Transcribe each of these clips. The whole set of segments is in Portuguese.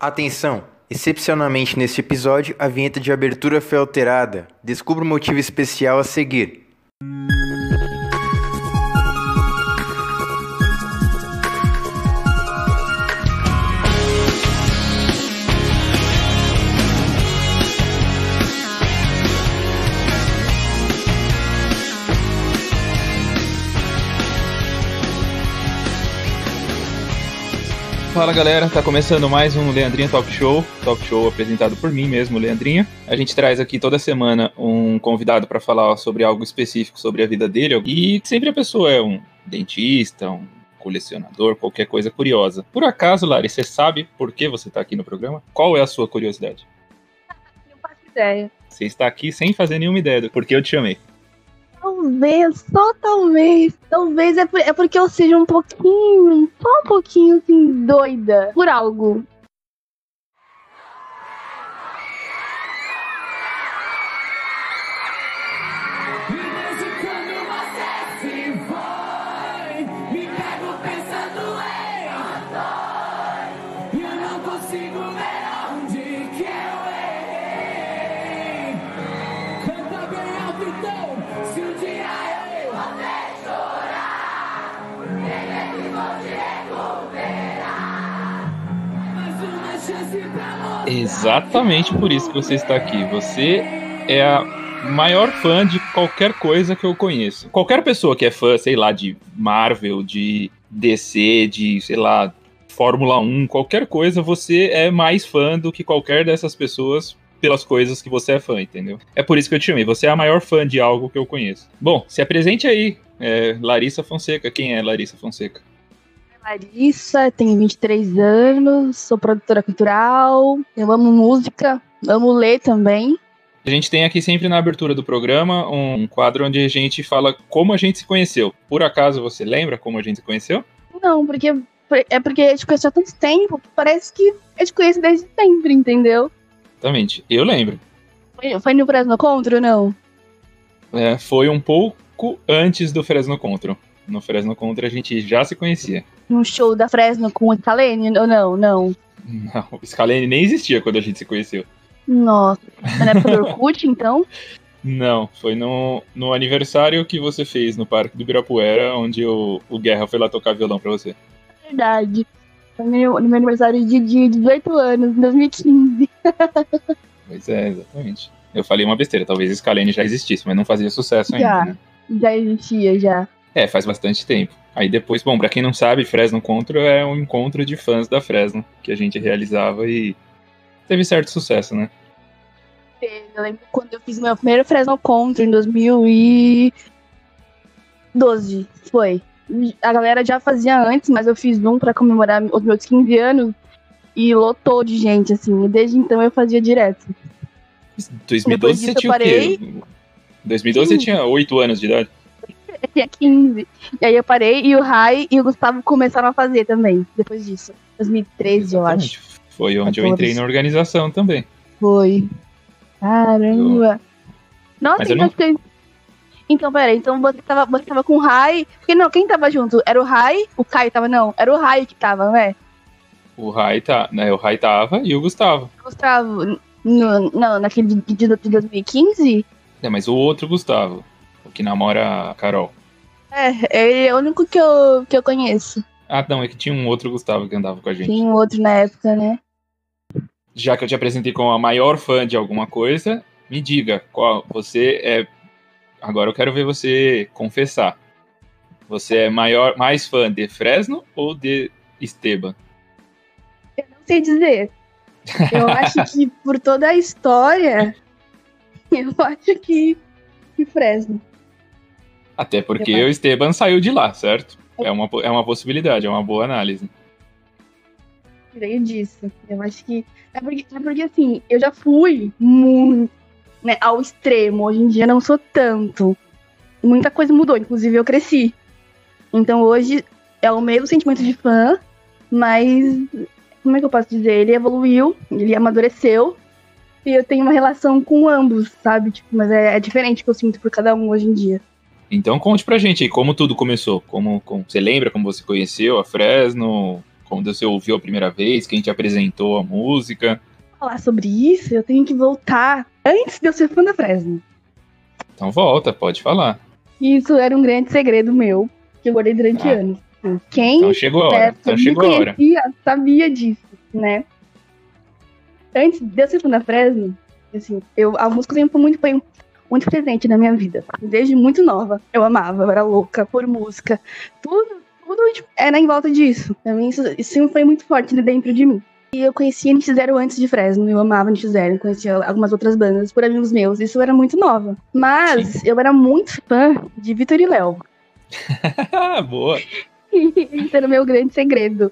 Atenção! Excepcionalmente neste episódio, a vinheta de abertura foi alterada. Descubra o motivo especial a seguir. Fala galera, tá começando mais um Leandrinha Talk Show, talk show apresentado por mim mesmo, Leandrinha. A gente traz aqui toda semana um convidado para falar sobre algo específico sobre a vida dele e sempre a pessoa é um dentista, um colecionador, qualquer coisa curiosa. Por acaso, Lari, você sabe por que você tá aqui no programa? Qual é a sua curiosidade? Não faço ideia. Você está aqui sem fazer nenhuma ideia do porquê eu te chamei. Talvez, só talvez. Talvez é, por- é porque eu seja um pouquinho, só um pouquinho assim, doida por algo. Exatamente por isso que você está aqui. Você é a maior fã de qualquer coisa que eu conheço. Qualquer pessoa que é fã, sei lá, de Marvel, de DC, de, sei lá, Fórmula 1, qualquer coisa, você é mais fã do que qualquer dessas pessoas pelas coisas que você é fã, entendeu? É por isso que eu te chamei. Você é a maior fã de algo que eu conheço. Bom, se apresente aí. É, Larissa Fonseca. Quem é Larissa Fonseca? Larissa, tenho 23 anos, sou produtora cultural, eu amo música, amo ler também. A gente tem aqui sempre na abertura do programa um quadro onde a gente fala como a gente se conheceu. Por acaso você lembra como a gente se conheceu? Não, porque é porque eu te conheço há tanto tempo parece que eu te conheço desde sempre, entendeu? Exatamente, eu lembro. Foi, foi no Fresno Contra ou não? É, foi um pouco antes do Fresno Contra. No Fresno Contra a gente já se conhecia. Num show da Fresno com o Scalene ou não? Não. Não, o Scalene nem existia quando a gente se conheceu. Nossa, na época do Orkut, então? Não, foi no, no aniversário que você fez no Parque do Ibirapuera, onde o, o Guerra foi lá tocar violão pra você. Verdade. Foi meu, no meu aniversário de, de 18 anos, em 2015. Pois é, exatamente. Eu falei uma besteira, talvez Scalene já existisse, mas não fazia sucesso ainda, Já. né? Já existia, já. É, faz bastante tempo. Aí depois, bom, pra quem não sabe, Fresno Contra é um encontro de fãs da Fresno que a gente realizava e teve certo sucesso, né? Eu lembro quando eu fiz meu primeiro Fresno Contra em 2012. Foi. A galera já fazia antes, mas eu fiz um pra comemorar os meus 15 anos e lotou de gente, assim. E desde então eu fazia direto. 2012 Depois você tinha eu o quê? 2012 você tinha 8 anos de idade? Eu tinha 15. E aí eu parei e o Rai e o Gustavo começaram a fazer também, depois disso. 2013, eu acho. Exatamente. Foi onde eu 14. entrei na organização também. Foi. Caramba. Nossa, Mas eu então não- você- Então, peraí, então você tava, você tava com o Rai. Porque não, quem tava junto? Era o Rai? O Caio tava, não. Era o Rai que tava, né? O Rai tá, né, o Rai tava e o Gustavo. Gustavo, no, não, naquele de, de, de 2015? É, mas o outro Gustavo, o que namora a Carol. É, ele é o único que eu, que eu conheço. Ah, não, é que tinha um outro Gustavo que andava com a gente. Tinha um outro na época, né? Já que eu te apresentei como a maior fã de alguma coisa, me diga, qual você é. Agora eu quero ver você confessar. Você é maior, mais fã de Fresno ou de Esteban? Eu não sei dizer. Eu acho que por toda a história, eu acho que, que Fresno. Até porque o Esteban saiu de lá, certo? É uma, é uma possibilidade, é uma boa análise. veio disso. Eu acho que. É porque, é porque assim, eu já fui muito né, ao extremo. Hoje em dia não sou tanto. Muita coisa mudou, inclusive eu cresci. Então hoje é o mesmo sentimento de fã, mas como é que eu posso dizer? Ele evoluiu, ele amadureceu. E eu tenho uma relação com ambos, sabe? Tipo, mas é, é diferente que eu sinto por cada um hoje em dia. Então conte pra gente aí como tudo começou. Como, como- você lembra como você conheceu a Fresno? Quando você ouviu a primeira vez, quem te apresentou a música? Falar sobre isso, eu tenho que voltar antes de eu ser fã da Fresno. Então volta, pode falar. Isso era um grande segredo meu, que eu guardei durante Ah. anos. Quem Então chegou a hora. Então chegou a hora. sabia disso, né? Antes de eu ser fã da Fresno, assim, eu, a música sempre foi muito, muito presente na minha vida. Desde muito nova. Eu amava, eu era louca por música. Tudo, tudo tipo, era em volta disso. Também isso, isso sempre foi muito forte dentro de mim. E eu conhecia NX Zero antes de Fresno, eu amava NX Zero, conhecia algumas outras bandas por amigos meus, isso eu era muito nova. Mas eu era muito fã de Vitor e Léo. Boa. Isso era o meu grande segredo.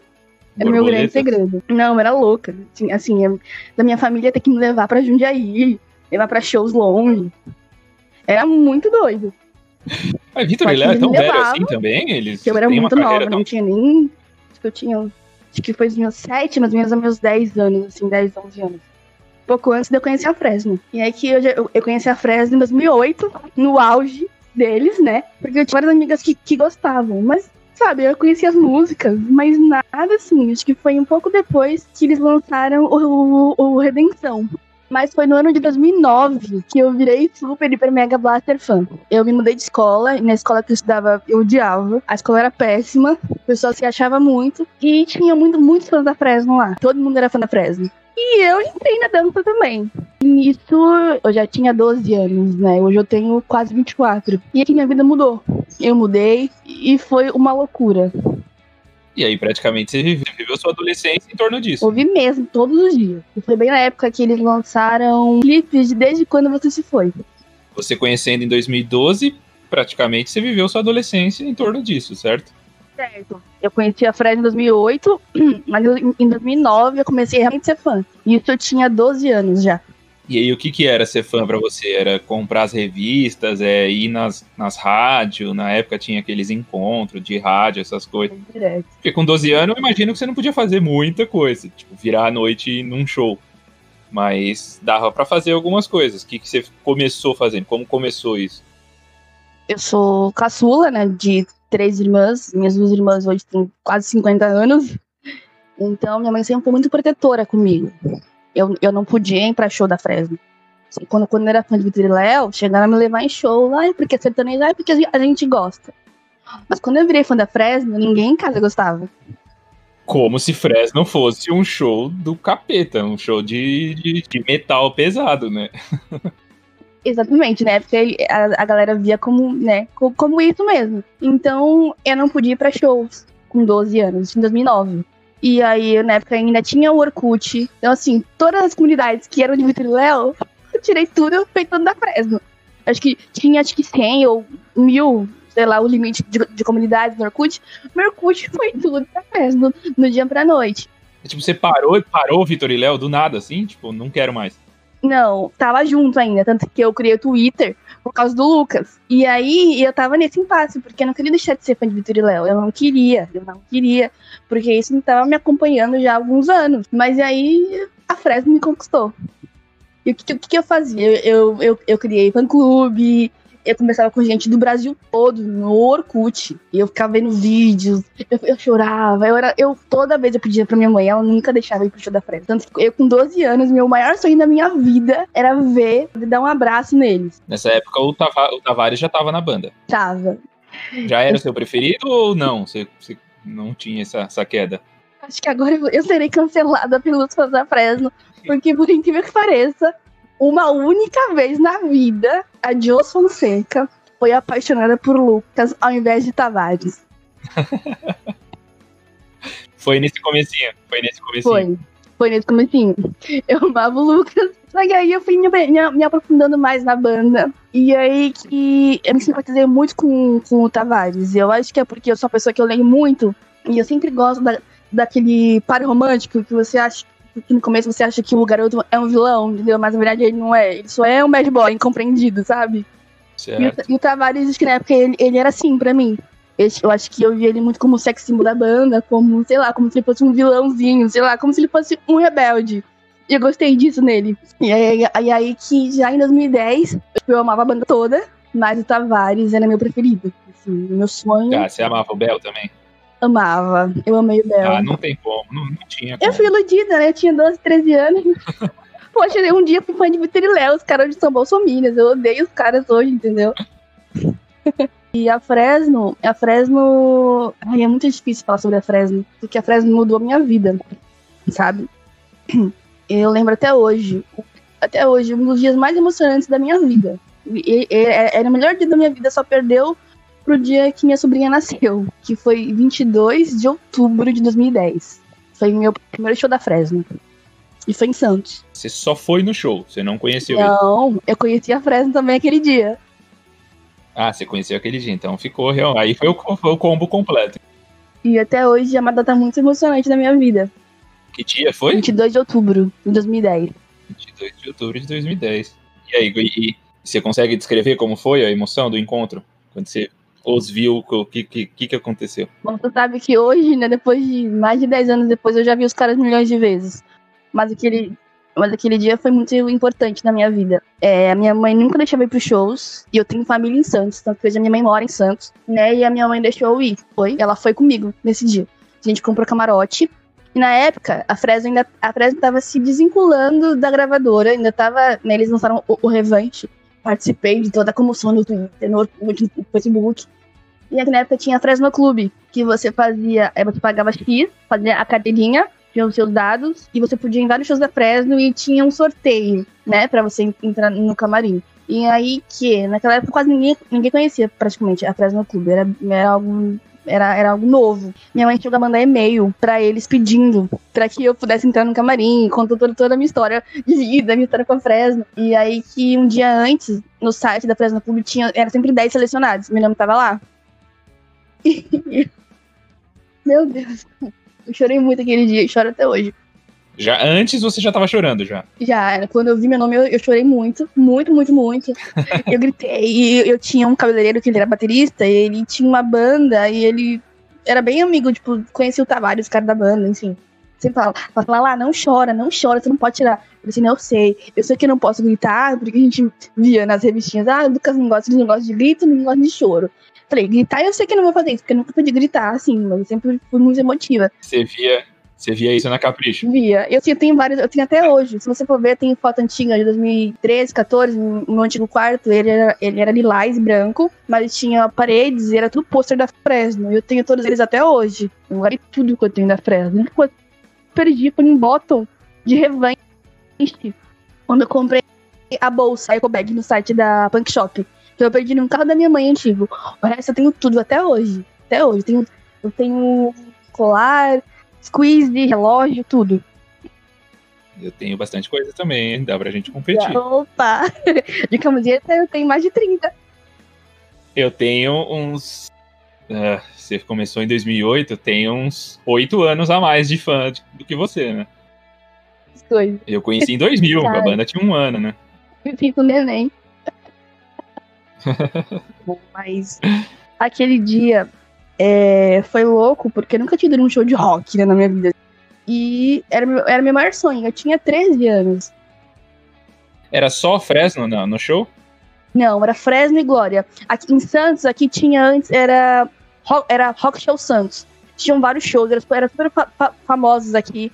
Era o meu grande segredo. Não, eu era louca. Assim, assim, eu- da minha família ter que me levar pra Jundiaí, levar pra shows longe. Era muito doido. Mas Vitor é eles tão me velho levavam, assim também? Eles eu era muito nova, tão não tinha nem. Acho que eu tinha. Acho que foi os meus sete, mais ou menos aos meus 10 anos, assim, 10, 11 anos. Pouco antes de eu conhecer a Fresno. E aí que eu, já- eu, eu conheci a Fresno em 2008, no auge deles, né? Porque eu tinha várias amigas que, que gostavam. Mas, sabe, eu conhecia as músicas, mas nada assim. Acho que foi um pouco depois que eles lançaram o, o, o Redenção. Mas foi no ano de 2009 que eu virei super, hiper, mega blaster fã. Eu me mudei de escola, e na escola que eu estudava eu odiava. A escola era péssima, o pessoal se achava muito. E tinha muito, muitos fãs da Fresno lá. Todo mundo era fã da Fresno. E eu entrei na dança também. Nisso eu já tinha 12 anos, né? Hoje eu tenho quase 24. E aqui minha vida mudou. Eu mudei e foi uma loucura. E aí, praticamente, você viveu, sua adolescência em torno disso. Ouvi mesmo, todos os dias. E foi bem na época que eles lançaram clipes de Desde Quando Você Se Foi. Você conhecendo em 2012, praticamente você viveu sua adolescência em torno disso, certo? Certo. Eu conheci a Fred em 2008, mas em 2009 eu comecei realmente a ser fã. E isso eu tinha 12 anos já. E aí, o que, que era ser fã pra você? Era comprar as revistas, é, ir nas, nas rádios? Na época tinha aqueles encontros de rádio, essas coisas. Porque com 12 anos, eu imagino que você não podia fazer muita coisa. Tipo, virar a noite num show. Mas dava pra fazer algumas coisas. O que, que você começou fazendo? Como começou isso? Eu sou caçula, né, de três irmãs. Minhas duas irmãs hoje têm quase 50 anos. Então, minha mãe sempre foi muito protetora comigo. Eu, eu não podia ir pra show da Fresno. Assim, Quando, quando eu era fã de Vitor e Léo, chegaram a me levar em show. Ai, porque é sertanejo, porque a gente- gosta. Mas quando eu virei fã da Fresno, ninguém em casa gostava. Como se Fresno fosse um show do capeta, um show de, de, de metal pesado, né? Exatamente, né? Porque a, a galera via como, né, co- como isso mesmo. Então, eu não podia ir pra shows com 12 anos, em 2009. E aí, na época, ainda tinha o Orkut. Então, assim, todas as comunidades que eram de Vitor e Léo, eu tirei tudo feito da Fresno. Acho que tinha, acho que 100 ou mil, sei lá, o limite de, de comunidades no Orkut. Meu Orkut foi tudo da Fresno, no dia pra noite. Tipo, você parou, parou Vitor e Léo do nada, assim? Tipo, não quero mais. Não, tava junto ainda, tanto que eu criei o Twitter por causa do Lucas. E aí eu tava nesse impasse, porque eu não queria deixar de ser fã de Vitor e Léo. Eu não queria, eu não queria, porque isso não tava me acompanhando já há alguns anos. Mas aí a Fresno me conquistou. E o que, o que, eu fazia? Eu, eu, eu, eu criei fã-clube, eu conversava com gente do Brasil todo, no Orkut. E eu ficava vendo vídeos, eu, eu chorava. Eu, era, eu toda vez eu pedia pra minha mãe, ela nunca deixava eu ir pro show da Fresno. Tanto que eu, com 12 anos, meu maior sonho da minha vida era ver, dar um abraço neles. Nessa época, o, Tava- o Tavares já tava na banda. Tava. Já era o seu preferido ou não? Você, você não tinha essa, essa queda? Acho que agora eu- eu serei cancelada pelos fãs da Fresno, porque por incrível que pareça, uma única vez na vida, a Jos Fonseca foi apaixonada por Lucas ao invés de Tavares. Foi nesse comecinho. Foi nesse comecinho. Foi. Foi nesse comecinho. Eu amava o Lucas. Só que aí eu fui me, me- me aprofundando mais na banda. E aí que eu me simpatizei muito com, com o Tavares. Eu acho que é porque eu sou uma pessoa que eu leio muito. E eu sempre gosto da, daquele par romântico que você acha. Que no começo você acha que o garoto é um vilão, entendeu? Mas na verdade ele não é. Ele só é um bad boy incompreendido, sabe? E Certo. o, e o Tavares, acho que na época ele, ele era assim pra mim. Eu, acho que eu via ele muito como o sex symbol da banda, como, sei lá, como se ele fosse um vilãozinho, sei lá, como se ele fosse um rebelde. E eu gostei disso nele. E aí, aí, aí que já em 2010, eu amava a banda toda, mas o Tavares era meu preferido. Assim, meu sonho. Ah, você amava o Bel também? Amava. Eu amei o Bel. Ah, não tem como, não, não tinha Eu como. fui iludida, né? Eu tinha 12, 13 anos. Poxa, um dia eu fui fã de Vitor e Léo, os caras de São Bolsominions. Eu odeio os caras hoje, entendeu? e a Fresno, a Fresno. Ai, é muito difícil falar sobre a Fresno, porque a Fresno mudou a minha vida, sabe? Eu lembro até hoje, até hoje, um dos dias mais emocionantes da minha vida. E- e- Era o melhor dia da minha vida, só perdeu pro dia que minha sobrinha nasceu, que foi 22 de outubro de 2010. Foi meu primeiro show da Fresno. E foi em Santos. Você só foi no show, você não conheceu ele. Não, eu conheci a Fresno também aquele dia. Ah, você conheceu aquele dia, então ficou real. Aí foi o, foi o combo completo. E até hoje é uma data muito emocionante da minha vida. Que dia foi? 22 de outubro de 2010. 22 de outubro de 2010. E aí, e, e você consegue descrever como foi a emoção do encontro? Quando você os viu, o que, que, que, aconteceu? Bom, você sabe que hoje, né, depois de mais de 10 anos depois, eu já vi os caras milhões de vezes. Mas aquele, mas aquele dia foi muito importante na minha vida. É, a minha mãe nunca deixava ir pros shows, e eu tenho família em Santos, tanto que hoje a minha mãe mora em Santos, né, e a minha mãe deixou eu ir. Foi, ela foi comigo nesse dia. A gente comprou camarote, e na época, a Fresno ainda a Fresno tava se desvinculando da gravadora, ainda tava, né, eles lançaram o, o Revanche, participei de toda a comoção no Twitter, no, no Facebook, e aqui na época tinha a Fresno Clube, que você fazia, aí você pagava X, fazia a carteirinha, tinha os seus dados, e você podia ir em vários shows da Fresno e tinha um sorteio, né, pra você entrar no camarim. E aí que, naquela época quase ninguém, ninguém conhecia praticamente a Fresno Clube, era, era algo era, era algo novo. Minha mãe chegou a mandar e-mail pra eles pedindo pra que eu pudesse entrar no camarim, contou toda, toda a minha história de vida, minha história com a Fresno. E aí que um dia antes, no site da Fresno Clube, tinha, era sempre 10 selecionados. Meu nome tava lá. Meu Deus. Eu chorei muito aquele dia e choro até hoje. Já antes você já tava chorando já. Já. Quando eu vi meu nome, eu, eu chorei muito, muito, muito, muito. eu gritei. E eu tinha um cabeleireiro que ele era baterista, e ele tinha uma banda, e ele era bem amigo, tipo, conhecia o Tavares, os caras da banda, enfim. Sempre falava, falava lá, não chora, não chora, você não pode tirar. Eu falei assim, não, eu sei. Eu sei que eu não posso gritar, porque a gente via nas revistinhas, ah, o Lucas não gosta, ele não gosta de grito, não gosta de choro. Falei, gritar eu sei que eu não vou fazer isso, porque eu nunca pude gritar, assim, mas eu sempre fui muito emotiva. Você via, você via isso na Capricho. Via. Eu tinha, tenho vários, eu tenho até hoje. Se você for ver, tem foto antiga de 2013, 14, no meu antigo quarto. Ele era, ele era lilás e branco, mas tinha paredes e era tudo pôster da Fresno. Eu tenho todos eles até hoje. Eu guardei tudo que eu tenho da Fresno. Eu perdi foi um bottom de revanche quando eu comprei a bolsa Eco Bag no site da Punk Shop. Eu perdi num carro da minha mãe antigo. O resto eu tenho tudo até hoje. Até hoje. Eu tenho, eu tenho colar, squeeze, relógio, tudo. Eu tenho bastante coisa também, hein? dá pra gente competir. Opa! De camiseta eu tenho mais de 30. Eu tenho uns. ah, você começou em 2008, eu tenho uns 8 anos a mais de fã do que você, né? Coisas. Eu conheci em 2000, a banda tinha um ano, né? Eu fico neném. Mas aquele dia é, foi louco, porque eu nunca tinha ido num show de rock né, na minha vida. E era, meu- era meu maior sonho. Eu tinha 13 anos. Era só Fresno no, no show? Não, era Fresno e Glória. Aqui em Santos, aqui tinha antes, era, era Rock Show Santos. Tinham vários shows, eram, eram super fa- fa- famosos aqui.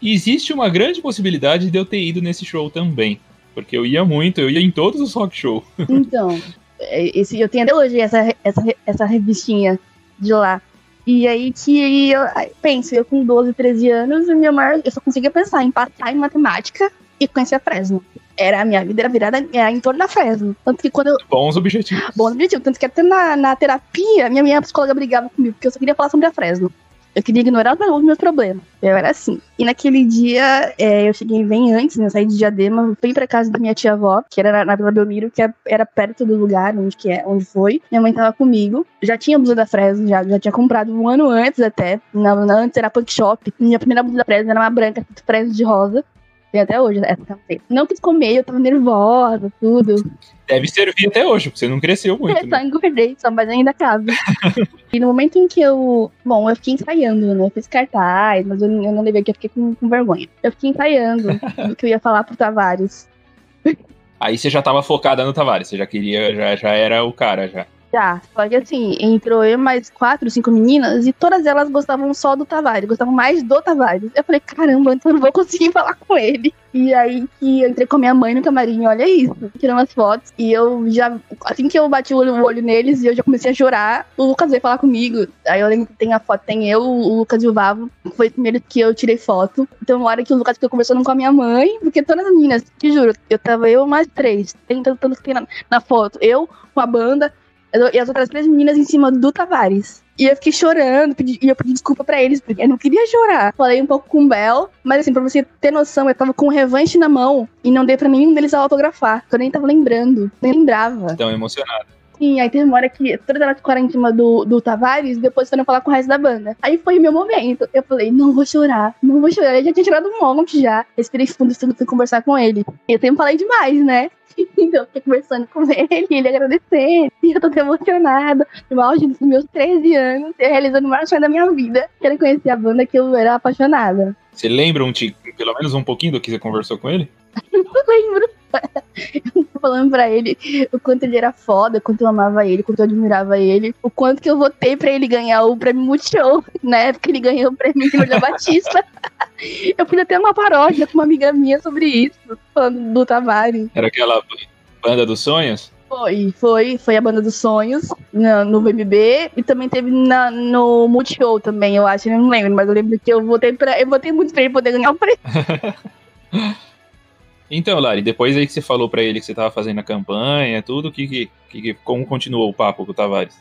E existe uma grande possibilidade de eu ter ido nesse show também. Porque eu ia muito, eu ia em todos os rock show. Então, é, esse, eu tenho até hoje essa, essa, essa revistinha de lá. E aí que eu penso, eu com 12, 13 anos, minha maior, eu só conseguia pensar em passar em matemática e conhecer a Fresno. Era a minha vida era virada era em torno da Fresno. Tanto que quando eu. Bons objetivos. Bom objetivo, tanto que até na, na terapia, minha, minha psicóloga brigava comigo, porque eu só queria falar sobre a Fresno. Eu queria ignorar os meus problemas. Eu era assim. E naquele dia, é, eu cheguei bem antes, né? Eu saí de Diadema, fui pra casa da minha tia-avó, que era na, na Vila Belmiro, que é- era perto do lugar onde, que é, onde foi. Minha mãe tava comigo. Já tinha blusa da Fresno, já, já tinha comprado um ano antes até. Na, na- antes era punk shop. Minha primeira blusa da Fresno era uma branca, Fresno de rosa. Tem até hoje essa camiseta. Não quis comer, eu tava nervosa, tudo. Deve servir até hoje, porque você não cresceu muito. É, só Né? engordei, só, mas ainda cabe. e no momento em que eu. Bom, eu fiquei ensaiando, né? Eu fiz cartaz, mas eu, eu não levei aqui, eu fiquei com, com vergonha. Eu fiquei ensaiando o que eu ia falar pro Tavares. Aí você já tava focada no Tavares, você já queria, já, já era o cara já. Já, só que assim, entrou eu mais quatro, cinco meninas e todas elas gostavam só do Tavares, gostavam mais do Tavares. Eu falei, caramba, então eu não vou conseguir falar com ele. E aí que eu entrei com a minha mãe no camarim, olha isso, tirando as fotos. E eu já, assim que eu bati o olho, neles, eu já comecei a chorar. O Lucas veio falar comigo. Aí eu lembro que tem a foto, tem eu, o Lucas e o Vavo. Foi o primeiro que eu tirei foto. Então, uma hora que o Lucas ficou conversando com a minha mãe, porque todas as meninas, te juro, eu tava eu mais três, tem tanto, tanto que tem na, na foto. Eu com a banda e as outras três meninas em cima do Tavares. E eu fiquei chorando, pedi, e eu pedi desculpa pra eles, porque eu não queria chorar. Falei um pouco com o Bel, mas assim, pra você ter noção, eu tava com o revanche na mão e não dei pra nenhum deles autografar, eu nem tava lembrando, nem lembrava. Tão emocionado. Sim, aí teve uma hora que todas elas ficaram em cima do, do Tavares, depois foram falar com o resto da banda. Aí foi o meu momento. Eu falei, não vou chorar, não vou chorar. Eu já tinha chorado um monte já. Respirei fundo, fui conversar com ele. Eu sempre falei demais, né? Então, eu fiquei conversando com ele, ele agradecendo. E eu tô até emocionada. No auge dos meus 13 anos, eu realizando o maior sonho da minha vida. Quero conhecer a banda que eu era apaixonada. Você lembra um, pelo menos um pouquinho do que você conversou com ele? Não lembro. Eu tô falando pra ele o quanto ele era foda, o quanto eu amava ele, o quanto eu admirava ele, o quanto que eu votei pra ele ganhar o prêmio Multishow. Na época ele ganhou o prêmio Júlia Batista. Eu fiz até uma paródia com uma amiga minha sobre isso, falando do Tavares. Era aquela banda dos sonhos? Foi, foi, foi a banda dos sonhos na- no VMB e também teve na, no Multishow também, eu acho, eu não lembro, mas eu lembro que eu votei para, eu votei muito pra ele poder ganhar o prêmio. Então, Lari, depois aí que você falou pra ele que você tava fazendo a campanha, tudo, que, que, que, como continuou o papo com o Tavares?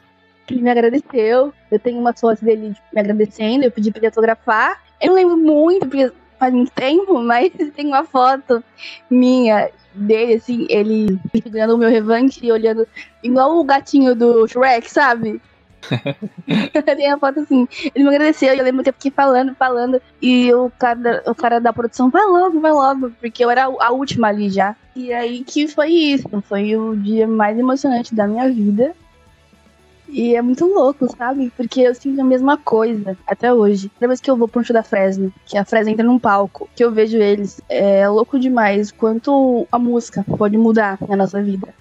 Ele me agradeceu, eu tenho umas fotos dele me agradecendo, eu pedi pra ele autografar. Eu não lembro muito, porque faz muito tempo, mas tem uma foto minha dele, assim, ele segurando o meu revanche e olhando igual o gatinho do Shrek, sabe? Tem a foto assim. Ele me agradeceu e eu lembro que eu fiquei falando, falando. E o cara, o cara da produção, vai logo, vai logo. Porque eu era a última ali já. E aí que foi isso. Foi o dia mais emocionante da minha vida. E é muito louco, sabe? Porque eu sinto a mesma coisa até hoje. Toda vez que eu vou pro show da Fresno, que a Fresno entra num palco, que eu vejo eles, é louco demais quanto a música pode mudar na nossa vida.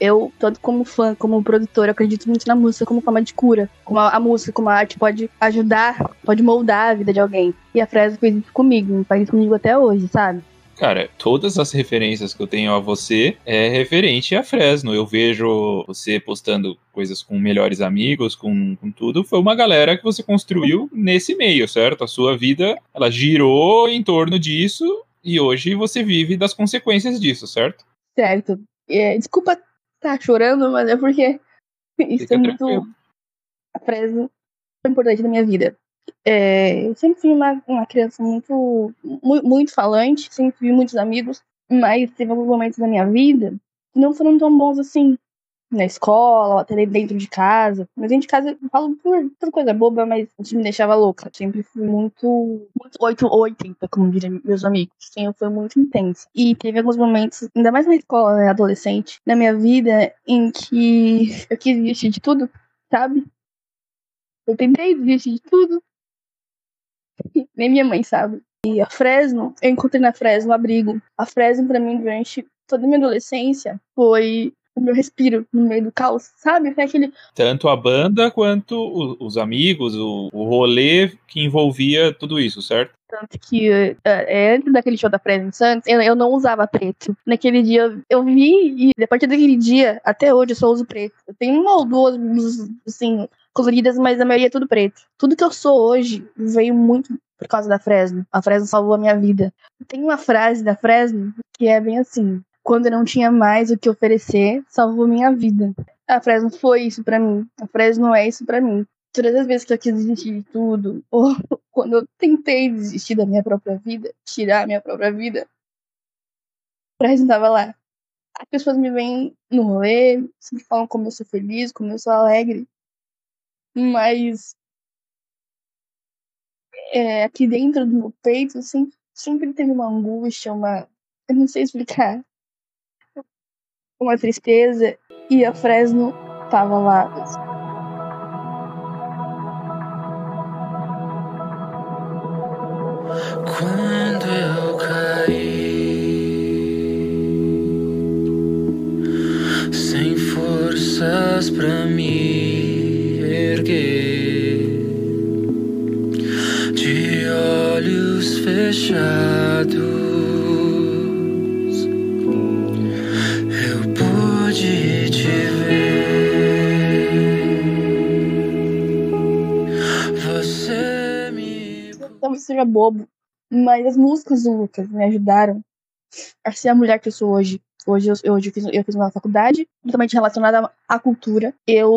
Eu, tanto como fã, como produtor, acredito muito na música como forma de cura. Como a, a música, como a arte pode ajudar, pode moldar a vida de alguém. E a Fresno fez isso comigo, faz isso comigo até hoje, sabe? Cara, todas as referências que eu tenho a você é referente a Fresno. Eu vejo você postando coisas com melhores amigos, com, com tudo. Foi uma galera que você construiu nesse meio, certo? A sua vida, ela girou em torno disso e hoje você vive das consequências disso, certo? Certo. É, desculpa estar chorando, mas é porque isso Fica é muito. tranquilo. A Fresno foi importante na minha vida. É, eu sempre fui uma, uma criança muito, mu- muito falante, sempre tive muitos amigos, mas teve alguns momentos da minha vida que não foram tão bons assim. Na escola, até dentro de casa. Mas dentro de casa eu falo por, por coisa boba, mas isso me deixava louca. Sempre fui muito, muito 8 ou 80, como diriam meus amigos. Sempre foi muito intensa. E teve alguns momentos, ainda mais na escola, né, adolescente, na minha vida, em que eu quis desistir de tudo, sabe? Eu tentei desistir de tudo. Nem minha mãe sabe. E a Fresno, eu encontrei na Fresno abrigo. A Fresno, pra mim, durante toda a minha adolescência, foi o meu respiro no meio do caos, sabe? Foi aquele. Tanto a banda quanto o- os amigos, o, o rolê que envolvia tudo isso, certo? Tanto que eh, antes daquele show da Fresno Santos, eu, eu não usava preto. Naquele dia eu, eu vi, e a partir daquele dia, até hoje, eu só uso preto. Eu tenho uma ou duas assim, coloridas, mas a maioria é tudo preto. Tudo que eu sou hoje veio muito por causa da Fresno. A Fresno salvou a minha vida. Tem uma frase da Fresno que é bem assim: quando eu não tinha mais o que oferecer, salvou minha vida. A Fresno foi isso pra mim. A Fresno é isso pra mim. Todas as vezes que eu quis desistir de tudo, ou quando eu tentei desistir da minha própria vida, tirar a minha própria vida, a Fresno tava lá. As pessoas me veem no rolê, sempre falam como eu sou feliz, como eu sou alegre. Mas é, aqui dentro do meu peito sempre, sempre teve uma angústia, uma. Eu não sei explicar. Uma tristeza. E a Fresno tava lá. Quando eu caí, sem força forças pra me erguer. De olhos fechados, Talvez seja bobo, mas as músicas do Lucas me ajudaram a ser a mulher que eu sou hoje. Hoje eu, hoje eu, fiz, eu fiz uma faculdade totalmente relacionada à cultura. Eu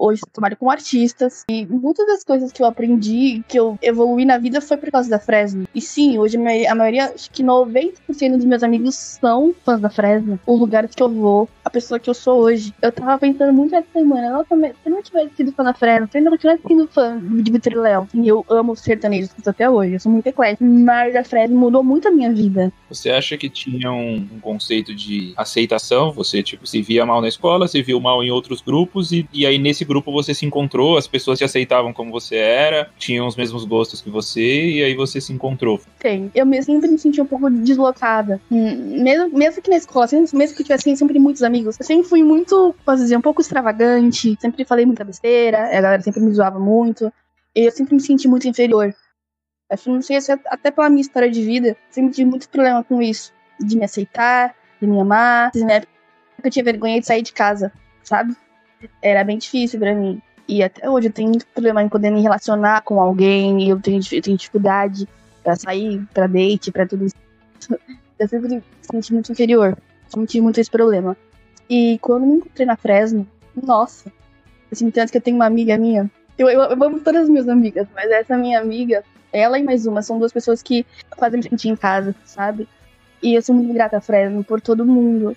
hoje trabalho com artistas e muitas das coisas que eu aprendi, que eu evolui na vida foi por causa da Fresno. E sim, hoje a maioria, acho que 90% dos meus amigos são fãs da Fresno. Os lugares que eu vou, a pessoa que eu sou hoje. Eu tava pensando muito essa semana, nossa, se eu não tivesse sido fã da Fresno, se eu não tivesse sido fã de Vitor Léo, e eu amo sertanejos até hoje, eu sou muito eclética, mas a Fresno mudou muito a minha vida. Você acha que tinha um conceito de aceitação? Você, tipo, se via mal na escola, se viu mal em outros grupos, e, e aí nesse grupo você se encontrou, as pessoas te aceitavam como você era, tinham os mesmos gostos que você, e aí você se encontrou. Tem. Eu sempre me senti um pouco deslocada. Hum, Mesmo, mesmo que na escola, mesmo que eu tivesse sempre muitos amigos, eu sempre fui muito, posso dizer, um pouco extravagante, sempre falei muita besteira, a galera sempre me zoava muito, e eu sempre me senti muito inferior. Que não sei se é até pela minha história de vida, sempre tive muito problema com isso, de me aceitar, de me amar. Na época eu tinha vergonha de sair de casa, sabe? Era bem difícil pra mim. E até hoje eu tenho muito problema em poder me relacionar com alguém, eu tenho, eu tenho dificuldade pra sair, pra date, pra tudo isso. Eu sempre senti muito inferior. Tive muito esse problema. E quando me encontrei na Fresno, nossa, assim, tanto que eu tenho uma amiga minha. Eu, eu, eu amo todas as minhas amigas, mas essa minha amiga, ela e mais uma, são duas pessoas que fazem me sentir em casa, sabe? E eu sou muito grata a Fresno por todo mundo.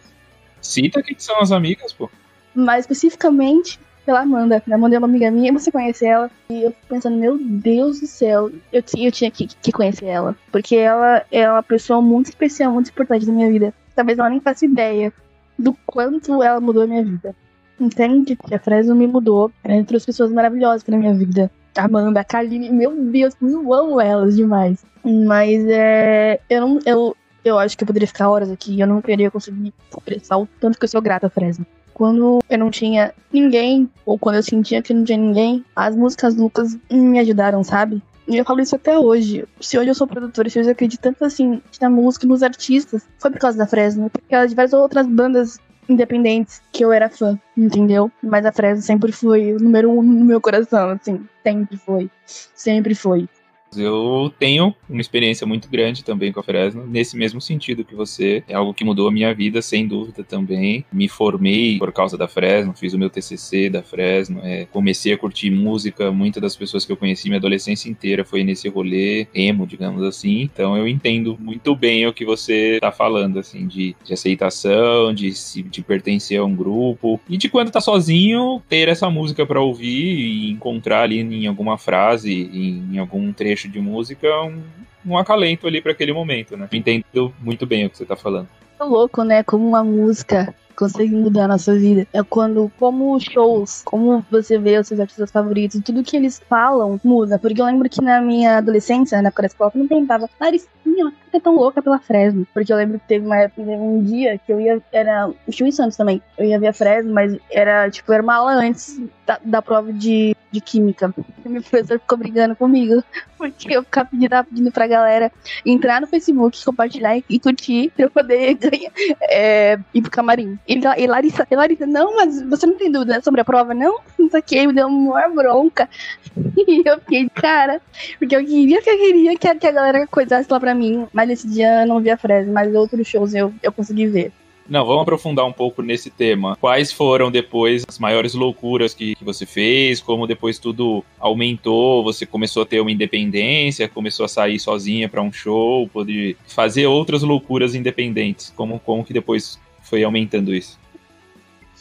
Cita quem que são as amigas, pô. Mas especificamente pela Amanda. A Amanda é uma amiga minha, você conhece ela. E eu pensando, meu Deus do céu, eu, eu tinha que, que conhecer ela. Porque ela é uma pessoa muito especial, muito importante na minha vida. Talvez ela nem faça ideia do quanto ela mudou a minha vida. Entende? A Fresno me mudou. Ela trouxe pessoas maravilhosas pra minha vida. Amanda, Kaline, meu Deus, eu amo elas demais. Mas é. Eu não. Eu, eu acho que eu poderia ficar horas aqui e eu não queria conseguir expressar o tanto que eu sou grata a Fresno. Quando eu não tinha ninguém, ou quando eu sentia que não tinha ninguém, as músicas do Lucas me ajudaram, sabe? E eu falo isso até hoje. Se hoje eu sou produtora, se hoje eu acredito tanto assim na música nos artistas, foi por causa da Fresno, por causa de várias outras bandas independentes que eu era fã, entendeu? Mas a Fresno sempre foi o número um no meu coração, assim. Sempre foi. Sempre foi. Eu tenho uma experiência muito grande também com a Fresno, nesse mesmo sentido que você. É algo que mudou a minha vida, sem dúvida também. Me formei por causa da Fresno, fiz o meu TCC da Fresno, é, comecei a curtir música. Muitas das pessoas que eu conheci minha adolescência inteira foi nesse rolê emo, digamos assim. Então eu entendo muito bem o que você tá falando, assim, de, de aceitação, de, de pertencer a um grupo e de quando tá sozinho ter essa música pra ouvir e encontrar ali em alguma frase, em algum trecho de música, um, um acalento ali pra aquele momento, né? Entendo muito bem o que você tá falando. É louco, né? Como uma música consegue mudar a nossa vida. É quando, como shows, como você vê os seus artistas favoritos, tudo que eles falam muda. Porque eu lembro que na minha adolescência, na época da escola, eu me perguntava, Laricinha, por que é tão louca pela Fresno? Porque eu lembro que teve uma época, um dia que eu ia, era o em Santos também, eu ia ver a Fresno, mas era, tipo, era uma aula antes da, da prova de, de química. E meu professor ficou brigando comigo, porque eu ficava pedindo, pedindo pra galera entrar no Facebook, compartilhar e, curtir pra eu poder ganhar, é, ir pro camarim. E, e Larissa, e Larissa, não, mas você não tem dúvida sobre a prova? Não, não sei me deu uma bronca. E eu fiquei, cara, porque eu queria que eu queria que a, que a galera coisasse lá pra mim. Mas nesse dia eu não vi a Fresno, mas outros shows eu, eu consegui ver. Não, vamos aprofundar um pouco nesse tema. Quais foram depois as maiores loucuras que, que você fez? Como depois tudo aumentou? Você começou a ter uma independência, começou a sair sozinha pra um show, poder fazer outras loucuras independentes. Como, como que depois foi aumentando isso?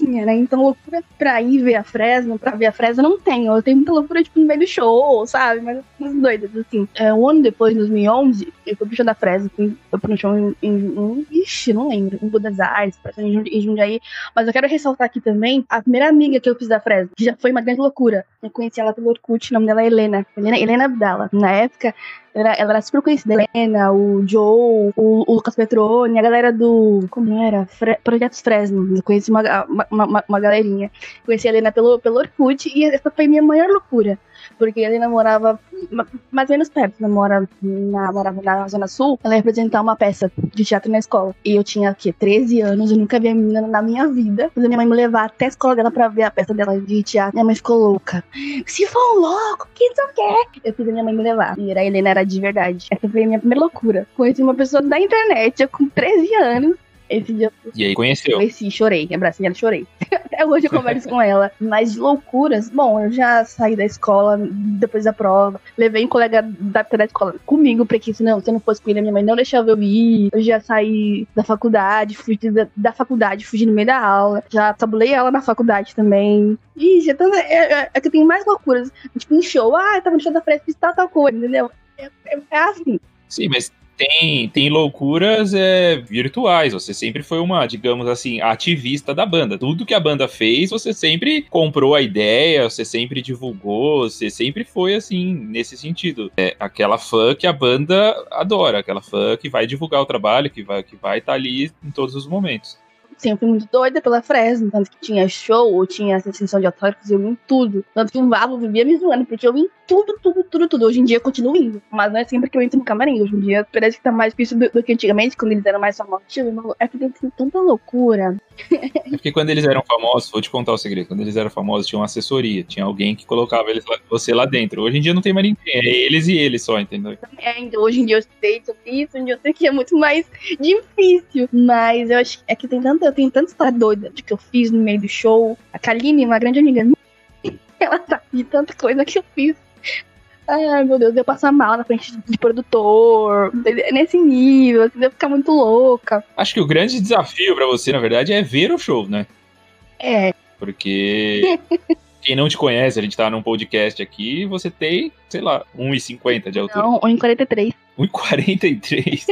Tinha, né? Então, loucura pra ir ver a Fresno, pra ver a Fresno, não tenho. Eu tenho muita loucura, tipo, no meio do show, sabe? Mas umas doidas, assim. É, um ano depois, em 2011, eu fui pro show da Fresno. Eu fui no show em, em, em- Ixi, não lembro. Em em Jund- em Jundiaí. Mas eu quero ressaltar aqui também a primeira amiga que eu fiz da Fresno, que já foi uma grande loucura. Eu conheci ela pelo Orkut, o nome dela é Helena. Helena, Helena Abdala. Na época, ela, ela era super conhecida. Helena, o Joe, o, o Lucas Petroni, a galera do. Como era? Fre, Projetos Fresno. Eu conheci uma, uma, uma, uma galerinha. Conheci a Helena pelo, pelo Orkut e essa foi minha maior loucura. Porque a Helena morava ma- mais ou menos perto, né? Mora na, Zona Sul. Ela ia apresentar uma peça de teatro na escola. E eu tinha, aqui 13 anos, eu nunca vi a menina na minha vida. Fazer minha mãe me levar até a escola dela pra ver a peça dela de teatro. Minha mãe ficou louca. Se for um louco, que não quer? Eu fiz a minha mãe me levar. E a Helena era de verdade. Essa foi a minha primeira loucura. Conheci uma pessoa da internet, eu com 13 anos. Esse dia eu E aí conheceu. conheci, chorei, abracei ela, chorei. Até hoje eu converso com ela. Mas de loucuras, bom, eu já saí da escola depois da prova, levei um colega da, da escola comigo, porque se não, se eu não fosse com ele, a minha mãe não deixava eu ir. Eu já saí da faculdade, fugi da, da faculdade, fugi no meio da aula. Já tabulei ela na faculdade também. Ih, já tanta, é, é, é que tem mais loucuras. Tipo, em show, ah, eu tava no show da Fresca, tal, tal coisa, entendeu? É, é, é assim. Sim, mas tem, tem loucuras é, virtuais. Você sempre foi uma, digamos assim, ativista da banda. Tudo que a banda fez, você sempre comprou a ideia, você sempre divulgou, você sempre foi assim, nesse sentido. É aquela fã que a banda adora, aquela fã que vai divulgar o trabalho, que vai que vai estar ali em todos os momentos. sempre muito doida pela Fresno, tanto que tinha show, tinha sessão de autógrafos, eu em tudo. Tanto que um Valo vivia me zoando, porque eu em tudo, tudo, tudo, tudo. Hoje em dia eu continuo indo, mas não é sempre que eu entro no camarim. Hoje em dia parece que tá mais difícil do, do que antigamente, quando eles eram mais famosos. É porque tem tanta loucura. É porque quando eles eram famosos, vou te contar o segredo, quando eles eram famosos tinha uma assessoria, tinha alguém que colocava eles você lá dentro. Hoje em dia não tem mais ninguém, é eles e eles só, entendeu? É, então, hoje em dia eu sei sobre isso, hoje em dia eu sei que é muito mais difícil. Mas eu acho que é que tem tanta, tem tanta história doida de que eu fiz no meio do show. A Kaline, uma grande amiga minha, ela sabe de tanta coisa que eu fiz. Ai, meu Deus, eu passar mal na frente de produtor, nesse nível, assim, eu ficar muito louca. Acho que o grande desafio pra você, na verdade, é ver o show, né? É, Porque quem não te conhece, a gente tá num podcast aqui, você tem, sei lá, 1,50 de altura. não, em 43. 1,43.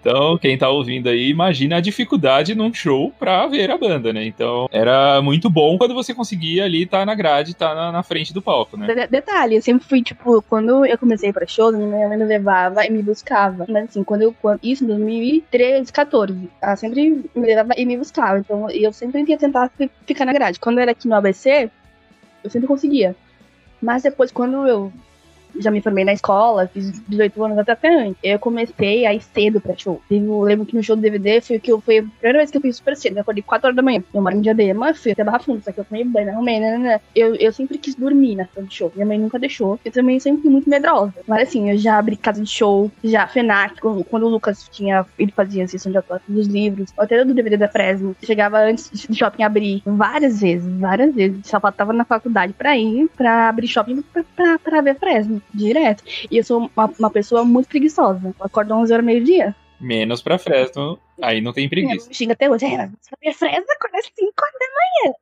Então, quem tá ouvindo aí, imagina a dificuldade num show pra ver a banda, né? Então, era muito bom quando você conseguia ali estar na grade, estar na, na frente do palco, né? De- Detalhe, eu sempre fui, tipo, quando eu comecei pra show, minha mãe me levava e me buscava. Mas assim, quando eu. Quando, isso em 2013, 14. Ela sempre me levava e me buscava. Então eu sempre ia tentar fi- ficar na grade. Quando eu era aqui no ABC, eu sempre conseguia. Mas depois, quando eu já me formei na escola, fiz 18 anos até, até antes, eu comecei a ir cedo pra show. Eu lembro que no show do DVD foi, que eu, foi a primeira vez que eu fiz super cedo. Eu acordei 4 horas da manhã. Eu moro em Diadema, fui até Barra Funda, só que eu tomei banho, arrumei, né, né, né. Eu, eu sempre quis dormir na sala de show. Minha mãe nunca deixou. Eu também sempre fui muito medrosa. Mas assim, eu já abri casa de show, já FENAC, quando, quando o Lucas tinha. Ele fazia sessão de autógrafos dos livros, até do DVD da Fresno. Chegava antes do shopping abrir várias vezes, várias vezes. Só faltava na faculdade pra ir, pra abrir shopping pra, pra, pra ver Fresno, direto. E eu sou uma, uma pessoa muito preguiçosa. Eu acordo 11 horas meio-dia. Menos pra Fresno, aí não tem preguiça. mãe xinga até hoje. É, ver Fresno acordar 5 horas da manhã.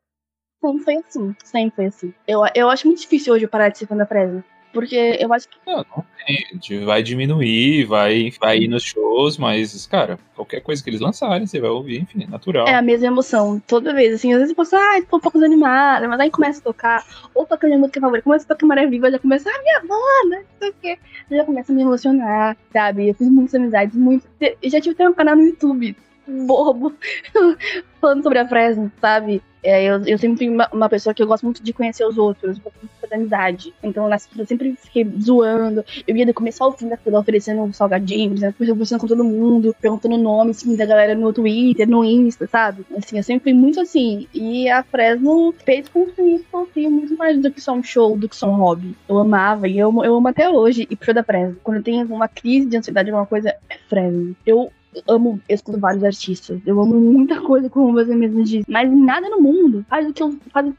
Sempre foi assim, sempre foi assim. Eu, eu acho muito difícil hoje eu parar de ser fã da Fresno. Porque eu acho que Não, não tem. Vai diminuir, vai, vai ir nos shows, mas, cara, qualquer coisa que eles lançarem, você vai ouvir, enfim, é natural. é a mesma emoção. Toda vez, assim, às vezes eu posso, ah, tô um pouco desanimada, mas aí começa a tocar, ou toca minha música favorita, começa a tocar eu já começa, ah, minha banda, não sei o quê. Eu já começa a me emocionar, sabe? Eu fiz muitas amizades, muito. Eu já tive até um canal no YouTube, bobo, falando sobre a Fresno, sabe? É, eu, eu sempre fui uma, uma pessoa que eu gosto muito de conhecer os outros, gosto muito de fazer amizade. Então, filas, eu sempre fiquei zoando. Eu ia do começo ao fim da fila oferecendo um salgadinho, dizendo- conversando com todo mundo, perguntando o nome assim, da galera no Twitter, no Insta, sabe? Assim, eu sempre fui muito assim. E a Fresno fez com que isso fosse muito mais do que só um show, do que só um hobby. Eu amava e eu, eu amo até hoje ir pro show da Fresno. Quando eu tenho uma crise de ansiedade, alguma coisa, é Fresno. Eu amo, eu escuto vários artistas. Eu amo muita coisa, como você mesmo disse. Mas nada no mundo faz o que eu faz,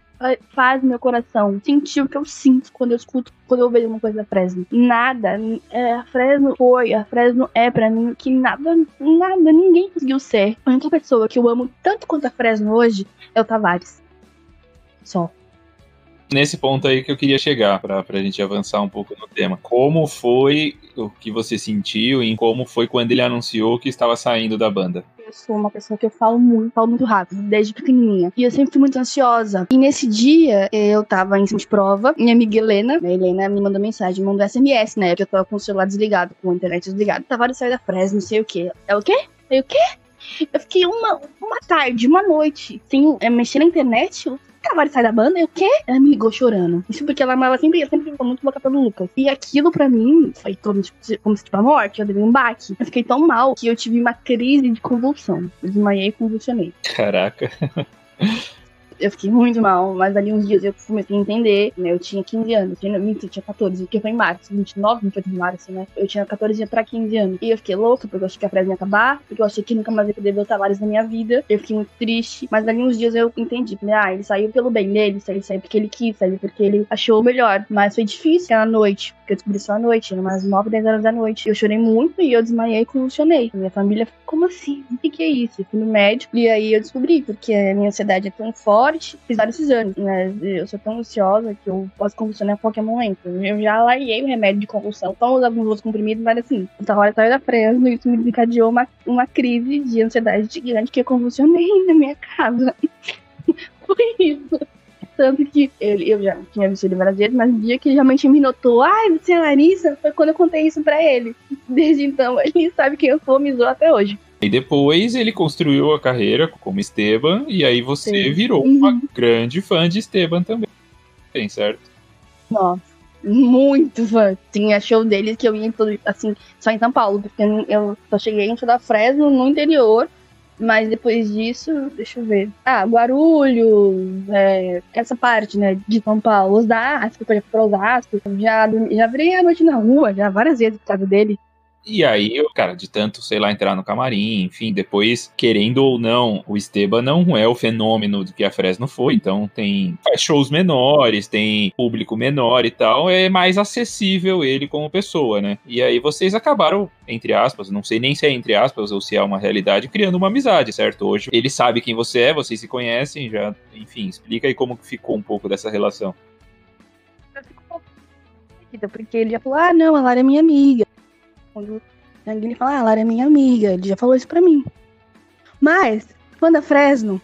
faz- meu coração sentir o que eu sinto quando eu escuto, quando eu vejo uma coisa da Fresno. Nada. É, a Fresno foi, a Fresno é pra mim que nada, nada, ninguém conseguiu ser. A única pessoa que eu amo tanto quanto a Fresno hoje é o Tavares. Só. Nesse ponto aí que eu queria chegar, pra, pra gente avançar um pouco no tema. Como foi o que você sentiu e como foi quando ele anunciou que estava saindo da banda? eu sou uma pessoa que eu falo muito, falo muito rápido, desde pequenininha. E eu sempre fui muito ansiosa. E nesse dia, eu tava em cima de prova, minha amiga Helena, a Helena me mandou mensagem, mandou SMS, né? Porque eu tava com o celular desligado, com a internet desligada. Tava sair da Fresno, não sei o quê. É o quê? É o quê? Eu fiquei uma, uma tarde, uma noite, sem é, mexer na internet. O Tavares sai da banda, eu o quê? Ela me ligou chorando. Isso porque ela, ela sempre, ela sempre ficou muito louca pelo Lucas. E aquilo pra mim foi como, tipo, como se tipo a morte, eu dei um baque. Eu fiquei tão mal que eu tive uma crise de convulsão. Eu desmaiei e convulsionei. Caraca. Eu fiquei muito mal, mas ali uns dias eu comecei a entender, né? Eu tinha 15 anos, tinha, minto, tinha 14, porque foi em março, 29, 28 de março, né? Eu tinha 14 pra 15 anos. E eu fiquei louca, porque eu achei que a frase ia acabar, porque eu achei que nunca mais ia poder ver o Tavares na minha vida. Eu fiquei muito triste, mas ali uns dias eu entendi, falei, ah, ele saiu pelo bem dele, ele saiu porque ele quis, saiu porque ele achou o melhor. Mas foi difícil aquela noite, porque eu descobri só à noite, era umas 9, 10 horas da noite. Eu chorei muito e eu desmaiei e convulsionei. Minha família como assim? O que, que é isso? Eu fui no médico e aí eu descobri, porque a minha ansiedade é tão forte, fiz vários exames, né? Eu sou tão ansiosa que eu posso convulsionar a qualquer momento. Eu já larguei o remédio de convulsão, tomo alguns outros comprimidos, mas assim, o hora saiu da Fresno e isso me desencadeou uma, uma crise de ansiedade gigante que eu convulsionei na minha casa. Foi isso. Tanto que ele, eu já tinha visto ele várias vezes, mas o dia que ele realmente me notou, ai, você é Larissa, foi quando eu contei isso pra ele. Desde então, ele sabe quem eu sou, me zoou até hoje. E depois ele construiu a carreira como Esteban, e aí você Sim. virou Uhum. uma grande fã de Esteban também. Certo? Nossa, muito fã. Tinha show dele que eu ia em todo, assim, só em São Paulo, porque eu, só cheguei em da Fresno no interior. Mas depois disso, deixa eu ver. Ah, Guarulhos, é, essa parte, né, de São Paulo, Osasco, eu já fui pra Osasco, já, já virei a noite na rua, já várias vezes por causa dele. E aí, cara, de tanto, sei lá, entrar no camarim, enfim, depois, querendo ou não, o Esteban não é o fenômeno que a Fresno foi, então tem faz shows menores, tem público menor e tal, é mais acessível ele como pessoa, né? E aí vocês acabaram, entre aspas, não sei nem se é entre aspas ou se é uma realidade, criando uma amizade, certo? Hoje ele sabe quem você é, vocês se conhecem, já, enfim, explica aí como ficou um pouco dessa relação. Porque ele já falou, ah, não, a Lara é minha amiga. Quando ele fala, ah, a Lara é minha amiga, ele já falou isso pra mim. Mas, quando a Fresno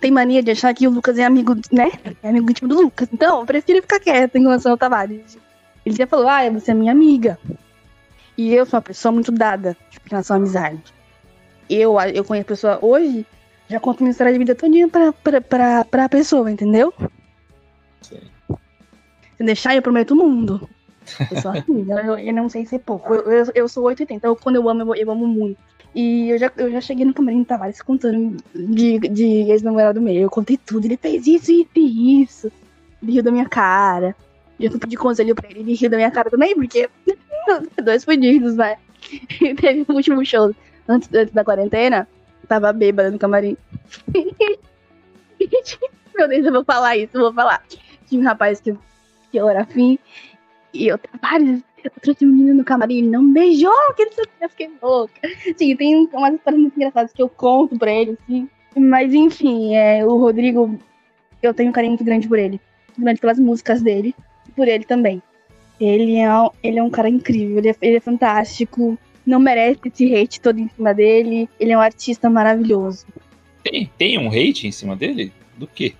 tem mania de achar que o Lucas é amigo, né? É amigo íntimo do Lucas. Então, eu prefiro ficar quieta em relação ao Tavares. Ele já falou, ah, você é minha amiga. E eu sou uma pessoa muito dada tipo, em relação à amizade. Eu, eu conheço a pessoa hoje, já conto minha história de vida todinha pra, pra, pra, pra pessoa, entendeu? Sim. Se deixar, eu prometo o mundo. Eu sou assim, eu, eu não sei ser pouco. Eu, eu, eu sou 880, eu, quando eu amo, eu, eu amo muito. E eu já, eu já cheguei no camarim do Tavares contando de, de ex-namorado meu. Eu contei tudo. Ele fez isso, e isso. Ele riu da minha cara. Eu fui pedir conselho pra ele, ele riu da minha cara também, porque dois fudidos, né? E teve o último show antes, antes da quarentena. Tava bêbada no camarim. Meu Deus, eu vou falar isso, eu vou falar. Tinha um rapaz que, que eu era afim. E eu trouxe um menino no camarim, ele não me beijou, que não sei o que, eu fiquei louca. Sim, tem umas histórias muito engraçadas que eu conto pra ele, assim. Mas enfim, é, o Rodrigo, eu tenho um carinho muito grande por ele. Muito grande pelas músicas dele, e por ele também. Ele é, um- ele é um cara incrível, ele é, ele é fantástico. Não merece esse hate todo em cima dele. Ele é um artista maravilhoso. Tem, tem um hate em cima dele? Do quê?